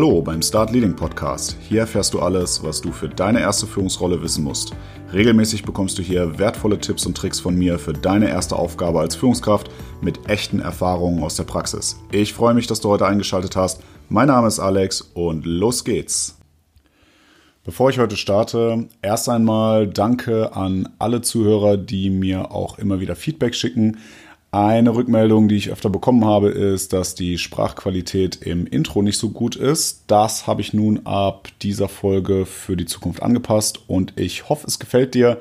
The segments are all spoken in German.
Hallo beim Start Leading Podcast. Hier erfährst du alles, was du für deine erste Führungsrolle wissen musst. Regelmäßig bekommst du hier wertvolle Tipps und Tricks von mir für deine erste Aufgabe als Führungskraft mit echten Erfahrungen aus der Praxis. Ich freue mich, dass du heute eingeschaltet hast. Mein Name ist Alex und los geht's. Bevor ich heute starte, erst einmal danke an alle Zuhörer, die mir auch immer wieder Feedback schicken. Eine Rückmeldung, die ich öfter bekommen habe, ist, dass die Sprachqualität im Intro nicht so gut ist. Das habe ich nun ab dieser Folge für die Zukunft angepasst und ich hoffe, es gefällt dir.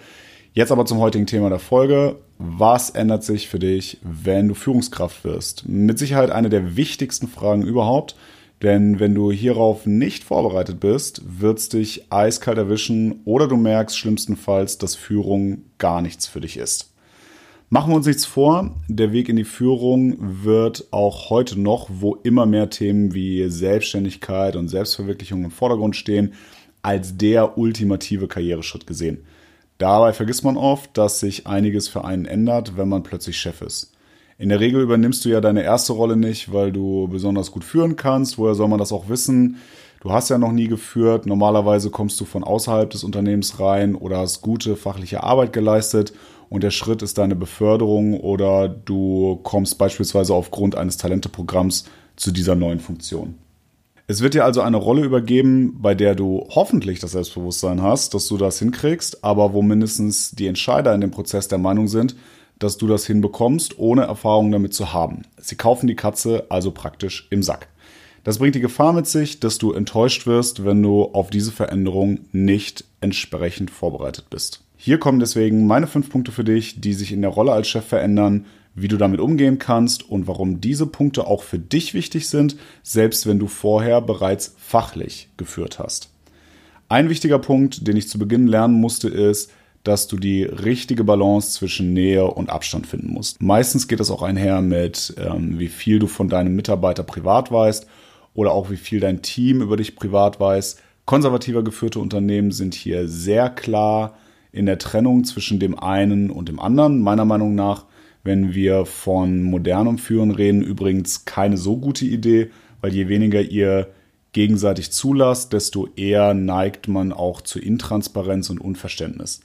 Jetzt aber zum heutigen Thema der Folge. Was ändert sich für dich, wenn du Führungskraft wirst? Mit Sicherheit eine der wichtigsten Fragen überhaupt. Denn wenn du hierauf nicht vorbereitet bist, wird es dich eiskalt erwischen oder du merkst schlimmstenfalls, dass Führung gar nichts für dich ist. Machen wir uns nichts vor, der Weg in die Führung wird auch heute noch, wo immer mehr Themen wie Selbstständigkeit und Selbstverwirklichung im Vordergrund stehen, als der ultimative Karriereschritt gesehen. Dabei vergisst man oft, dass sich einiges für einen ändert, wenn man plötzlich Chef ist. In der Regel übernimmst du ja deine erste Rolle nicht, weil du besonders gut führen kannst. Woher soll man das auch wissen? Du hast ja noch nie geführt. Normalerweise kommst du von außerhalb des Unternehmens rein oder hast gute fachliche Arbeit geleistet und der Schritt ist deine Beförderung oder du kommst beispielsweise aufgrund eines Talenteprogramms zu dieser neuen Funktion. Es wird dir also eine Rolle übergeben, bei der du hoffentlich das Selbstbewusstsein hast, dass du das hinkriegst, aber wo mindestens die Entscheider in dem Prozess der Meinung sind, dass du das hinbekommst, ohne Erfahrung damit zu haben. Sie kaufen die Katze also praktisch im Sack. Das bringt die Gefahr mit sich, dass du enttäuscht wirst, wenn du auf diese Veränderung nicht entsprechend vorbereitet bist. Hier kommen deswegen meine fünf Punkte für dich, die sich in der Rolle als Chef verändern, wie du damit umgehen kannst und warum diese Punkte auch für dich wichtig sind, selbst wenn du vorher bereits fachlich geführt hast. Ein wichtiger Punkt, den ich zu Beginn lernen musste, ist, dass du die richtige Balance zwischen Nähe und Abstand finden musst. Meistens geht das auch einher mit, ähm, wie viel du von deinem Mitarbeiter privat weißt oder auch wie viel dein Team über dich privat weiß. Konservativer geführte Unternehmen sind hier sehr klar in der Trennung zwischen dem einen und dem anderen. Meiner Meinung nach, wenn wir von modernem Führen reden, übrigens keine so gute Idee, weil je weniger ihr gegenseitig zulasst, desto eher neigt man auch zu Intransparenz und Unverständnis.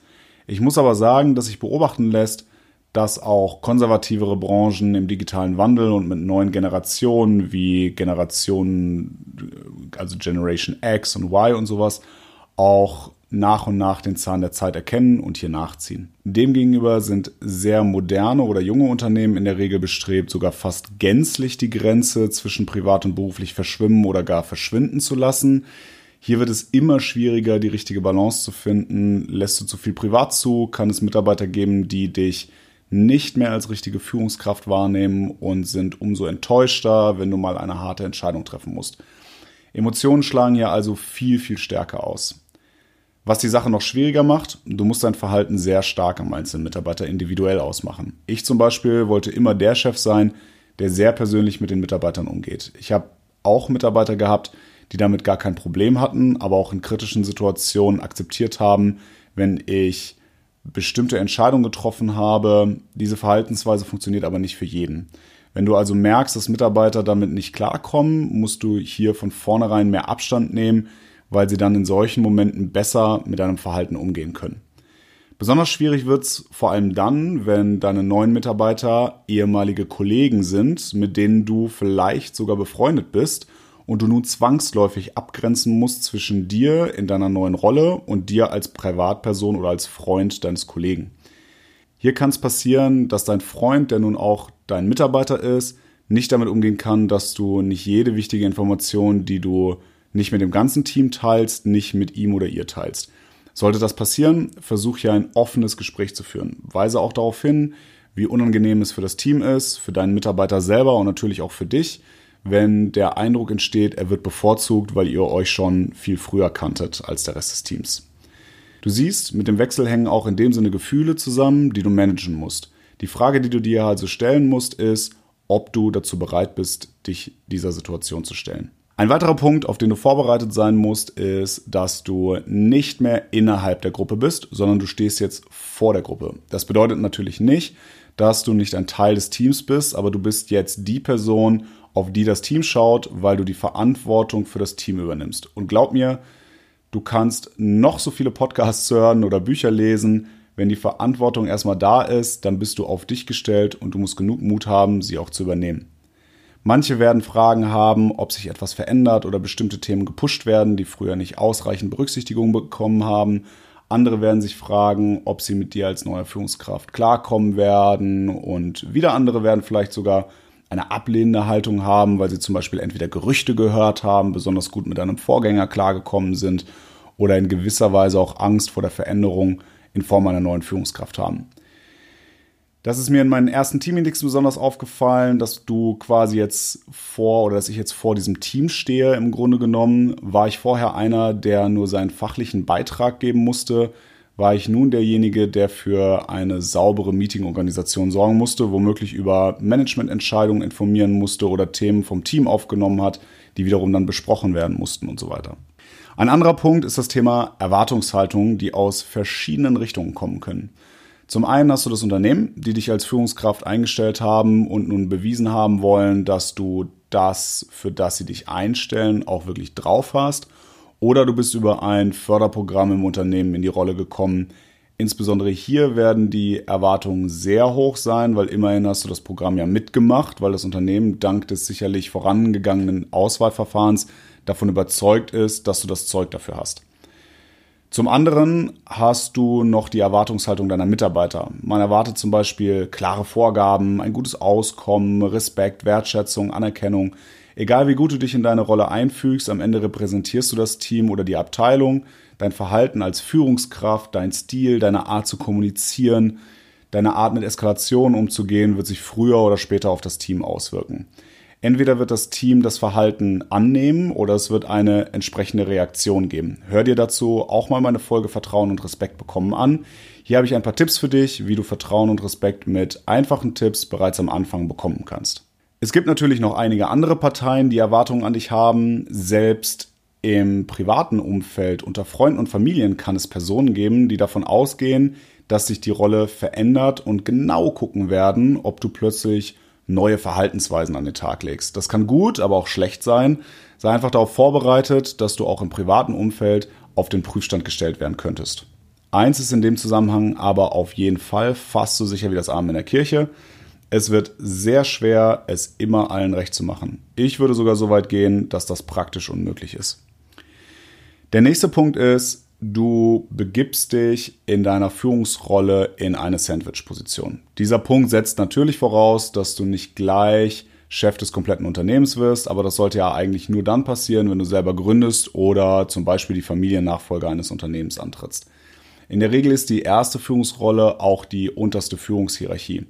Ich muss aber sagen, dass sich beobachten lässt, dass auch konservativere Branchen im digitalen Wandel und mit neuen Generationen wie Generationen, also Generation X und Y und sowas, auch nach und nach den Zahn der Zeit erkennen und hier nachziehen. Demgegenüber sind sehr moderne oder junge Unternehmen in der Regel bestrebt, sogar fast gänzlich die Grenze zwischen privat und beruflich verschwimmen oder gar verschwinden zu lassen. Hier wird es immer schwieriger, die richtige Balance zu finden. Lässt du zu viel privat zu, kann es Mitarbeiter geben, die dich nicht mehr als richtige Führungskraft wahrnehmen und sind umso enttäuschter, wenn du mal eine harte Entscheidung treffen musst. Emotionen schlagen hier also viel, viel stärker aus. Was die Sache noch schwieriger macht, du musst dein Verhalten sehr stark am einzelnen Mitarbeiter individuell ausmachen. Ich zum Beispiel wollte immer der Chef sein, der sehr persönlich mit den Mitarbeitern umgeht. Ich habe auch Mitarbeiter gehabt, die damit gar kein Problem hatten, aber auch in kritischen Situationen akzeptiert haben, wenn ich bestimmte Entscheidungen getroffen habe. Diese Verhaltensweise funktioniert aber nicht für jeden. Wenn du also merkst, dass Mitarbeiter damit nicht klarkommen, musst du hier von vornherein mehr Abstand nehmen, weil sie dann in solchen Momenten besser mit deinem Verhalten umgehen können. Besonders schwierig wird's vor allem dann, wenn deine neuen Mitarbeiter ehemalige Kollegen sind, mit denen du vielleicht sogar befreundet bist und du nun zwangsläufig abgrenzen musst zwischen dir in deiner neuen Rolle und dir als Privatperson oder als Freund deines Kollegen. Hier kann es passieren, dass dein Freund, der nun auch dein Mitarbeiter ist, nicht damit umgehen kann, dass du nicht jede wichtige Information, die du nicht mit dem ganzen Team teilst, nicht mit ihm oder ihr teilst. Sollte das passieren, versuch hier ein offenes Gespräch zu führen. Weise auch darauf hin, wie unangenehm es für das Team ist, für deinen Mitarbeiter selber und natürlich auch für dich, wenn der Eindruck entsteht, er wird bevorzugt, weil ihr euch schon viel früher kanntet als der Rest des Teams. Du siehst, mit dem Wechsel hängen auch in dem Sinne Gefühle zusammen, die du managen musst. Die Frage, die du dir also stellen musst, ist, ob du dazu bereit bist, dich dieser Situation zu stellen. Ein weiterer Punkt, auf den du vorbereitet sein musst, ist, dass du nicht mehr innerhalb der Gruppe bist, sondern du stehst jetzt vor der Gruppe. Das bedeutet natürlich nicht, dass du nicht ein Teil des Teams bist, aber du bist jetzt die Person, auf die das Team schaut, weil du die Verantwortung für das Team übernimmst. Und glaub mir, du kannst noch so viele Podcasts hören oder Bücher lesen. Wenn die Verantwortung erstmal da ist, dann bist du auf dich gestellt und du musst genug Mut haben, sie auch zu übernehmen. Manche werden Fragen haben, ob sich etwas verändert oder bestimmte Themen gepusht werden, die früher nicht ausreichend Berücksichtigung bekommen haben. Andere werden sich fragen, ob sie mit dir als neue Führungskraft klarkommen werden. Und wieder andere werden vielleicht sogar eine ablehnende Haltung haben, weil sie zum Beispiel entweder Gerüchte gehört haben, besonders gut mit einem Vorgänger klargekommen sind oder in gewisser Weise auch Angst vor der Veränderung in Form einer neuen Führungskraft haben. Das ist mir in meinen ersten Teamindex besonders aufgefallen, dass du quasi jetzt vor oder dass ich jetzt vor diesem Team stehe. Im Grunde genommen war ich vorher einer, der nur seinen fachlichen Beitrag geben musste. War ich nun derjenige, der für eine saubere Meetingorganisation sorgen musste, womöglich über Managemententscheidungen informieren musste oder Themen vom Team aufgenommen hat, die wiederum dann besprochen werden mussten und so weiter. Ein anderer Punkt ist das Thema Erwartungshaltung, die aus verschiedenen Richtungen kommen können. Zum einen hast du das Unternehmen, die dich als Führungskraft eingestellt haben und nun bewiesen haben wollen, dass du das, für das sie dich einstellen, auch wirklich drauf hast. Oder du bist über ein Förderprogramm im Unternehmen in die Rolle gekommen. Insbesondere hier werden die Erwartungen sehr hoch sein, weil immerhin hast du das Programm ja mitgemacht, weil das Unternehmen dank des sicherlich vorangegangenen Auswahlverfahrens davon überzeugt ist, dass du das Zeug dafür hast. Zum anderen hast du noch die Erwartungshaltung deiner Mitarbeiter. Man erwartet zum Beispiel klare Vorgaben, ein gutes Auskommen, Respekt, Wertschätzung, Anerkennung. Egal wie gut du dich in deine Rolle einfügst, am Ende repräsentierst du das Team oder die Abteilung, dein Verhalten als Führungskraft, dein Stil, deine Art zu kommunizieren, deine Art mit Eskalation umzugehen, wird sich früher oder später auf das Team auswirken. Entweder wird das Team das Verhalten annehmen oder es wird eine entsprechende Reaktion geben. Hör dir dazu auch mal meine Folge Vertrauen und Respekt bekommen an. Hier habe ich ein paar Tipps für dich, wie du Vertrauen und Respekt mit einfachen Tipps bereits am Anfang bekommen kannst. Es gibt natürlich noch einige andere Parteien, die Erwartungen an dich haben. Selbst im privaten Umfeld unter Freunden und Familien kann es Personen geben, die davon ausgehen, dass sich die Rolle verändert und genau gucken werden, ob du plötzlich neue Verhaltensweisen an den Tag legst. Das kann gut, aber auch schlecht sein. Sei einfach darauf vorbereitet, dass du auch im privaten Umfeld auf den Prüfstand gestellt werden könntest. Eins ist in dem Zusammenhang aber auf jeden Fall fast so sicher wie das Armen in der Kirche. Es wird sehr schwer, es immer allen recht zu machen. Ich würde sogar so weit gehen, dass das praktisch unmöglich ist. Der nächste Punkt ist, du begibst dich in deiner Führungsrolle in eine Sandwich-Position. Dieser Punkt setzt natürlich voraus, dass du nicht gleich Chef des kompletten Unternehmens wirst, aber das sollte ja eigentlich nur dann passieren, wenn du selber gründest oder zum Beispiel die Familiennachfolge eines Unternehmens antrittst. In der Regel ist die erste Führungsrolle auch die unterste Führungshierarchie.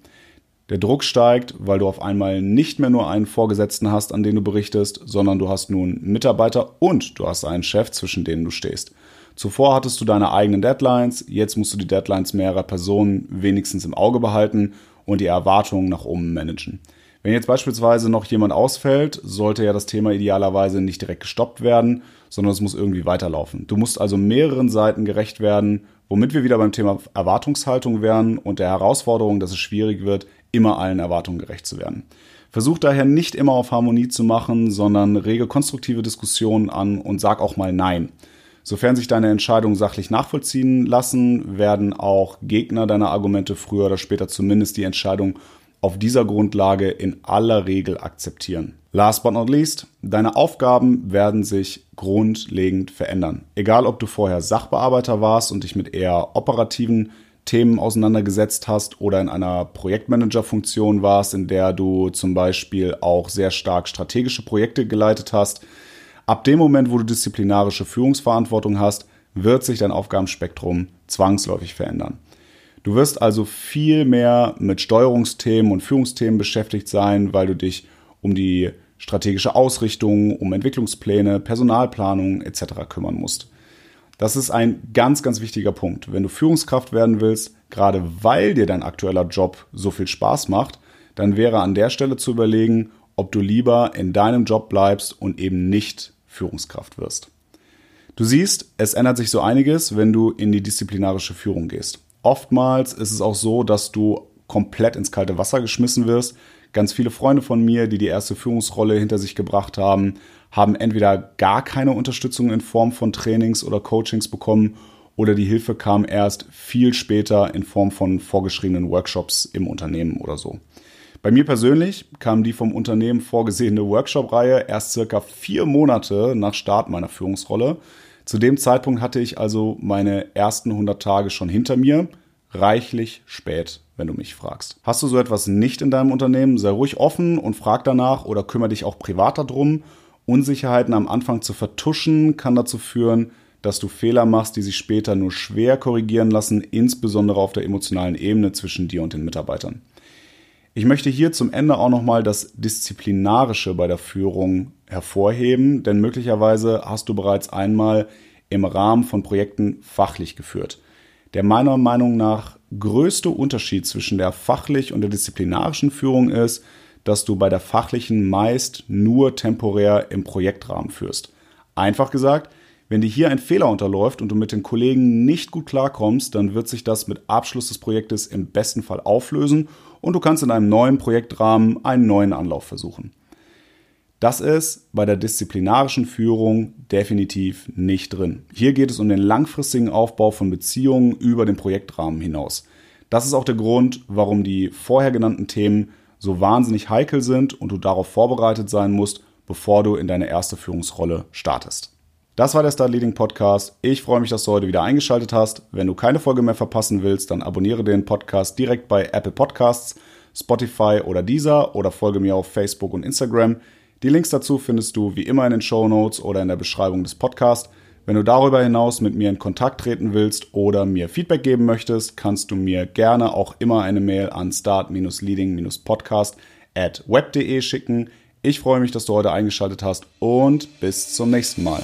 Der Druck steigt, weil du auf einmal nicht mehr nur einen Vorgesetzten hast, an den du berichtest, sondern du hast nun Mitarbeiter und du hast einen Chef, zwischen denen du stehst. Zuvor hattest du deine eigenen Deadlines, jetzt musst du die Deadlines mehrerer Personen wenigstens im Auge behalten und die Erwartungen nach oben managen. Wenn jetzt beispielsweise noch jemand ausfällt, sollte ja das Thema idealerweise nicht direkt gestoppt werden, sondern es muss irgendwie weiterlaufen. Du musst also mehreren Seiten gerecht werden, womit wir wieder beim Thema Erwartungshaltung wären und der Herausforderung, dass es schwierig wird, immer allen Erwartungen gerecht zu werden. Versuch daher nicht immer auf Harmonie zu machen, sondern rege konstruktive Diskussionen an und sag auch mal Nein. Sofern sich deine Entscheidungen sachlich nachvollziehen lassen, werden auch Gegner deiner Argumente früher oder später zumindest die Entscheidung auf dieser Grundlage in aller Regel akzeptieren. Last but not least, deine Aufgaben werden sich grundlegend verändern. Egal, ob du vorher Sachbearbeiter warst und dich mit eher operativen Themen auseinandergesetzt hast oder in einer Projektmanager-Funktion warst, in der du zum Beispiel auch sehr stark strategische Projekte geleitet hast, Ab dem Moment, wo du disziplinarische Führungsverantwortung hast, wird sich dein Aufgabenspektrum zwangsläufig verändern. Du wirst also viel mehr mit Steuerungsthemen und Führungsthemen beschäftigt sein, weil du dich um die strategische Ausrichtung, um Entwicklungspläne, Personalplanung etc. kümmern musst. Das ist ein ganz, ganz wichtiger Punkt. Wenn du Führungskraft werden willst, gerade weil dir dein aktueller Job so viel Spaß macht, dann wäre an der Stelle zu überlegen, ob du lieber in deinem Job bleibst und eben nicht Führungskraft wirst. Du siehst, es ändert sich so einiges, wenn du in die disziplinarische Führung gehst. Oftmals ist es auch so, dass du komplett ins kalte Wasser geschmissen wirst, Ganz viele Freunde von mir, die die erste Führungsrolle hinter sich gebracht haben, haben entweder gar keine Unterstützung in Form von Trainings oder Coachings bekommen oder die Hilfe kam erst viel später in Form von vorgeschriebenen Workshops im Unternehmen oder so. Bei mir persönlich kam die vom Unternehmen vorgesehene Workshop-Reihe erst circa vier Monate nach Start meiner Führungsrolle. Zu dem Zeitpunkt hatte ich also meine ersten 100 Tage schon hinter mir. Reichlich spät, wenn du mich fragst. Hast du so etwas nicht in deinem Unternehmen? Sei ruhig offen und frag danach oder kümmere dich auch privat darum. Unsicherheiten am Anfang zu vertuschen kann dazu führen, dass du Fehler machst, die sich später nur schwer korrigieren lassen, insbesondere auf der emotionalen Ebene zwischen dir und den Mitarbeitern. Ich möchte hier zum Ende auch nochmal das Disziplinarische bei der Führung hervorheben, denn möglicherweise hast du bereits einmal im Rahmen von Projekten fachlich geführt. Der meiner Meinung nach größte Unterschied zwischen der fachlich und der disziplinarischen Führung ist, dass du bei der fachlichen meist nur temporär im Projektrahmen führst. Einfach gesagt, wenn dir hier ein Fehler unterläuft und du mit den Kollegen nicht gut klarkommst, dann wird sich das mit Abschluss des Projektes im besten Fall auflösen und du kannst in einem neuen Projektrahmen einen neuen Anlauf versuchen. Das ist bei der disziplinarischen Führung definitiv nicht drin. Hier geht es um den langfristigen Aufbau von Beziehungen über den Projektrahmen hinaus. Das ist auch der Grund, warum die vorher genannten Themen so wahnsinnig heikel sind und du darauf vorbereitet sein musst, bevor du in deine erste Führungsrolle startest. Das war der Start Leading Podcast. Ich freue mich, dass du heute wieder eingeschaltet hast. Wenn du keine Folge mehr verpassen willst, dann abonniere den Podcast direkt bei Apple Podcasts, Spotify oder Deezer oder folge mir auf Facebook und Instagram. Die Links dazu findest du wie immer in den Show Notes oder in der Beschreibung des Podcasts. Wenn du darüber hinaus mit mir in Kontakt treten willst oder mir Feedback geben möchtest, kannst du mir gerne auch immer eine Mail an start-leading-podcast at web.de schicken. Ich freue mich, dass du heute eingeschaltet hast und bis zum nächsten Mal.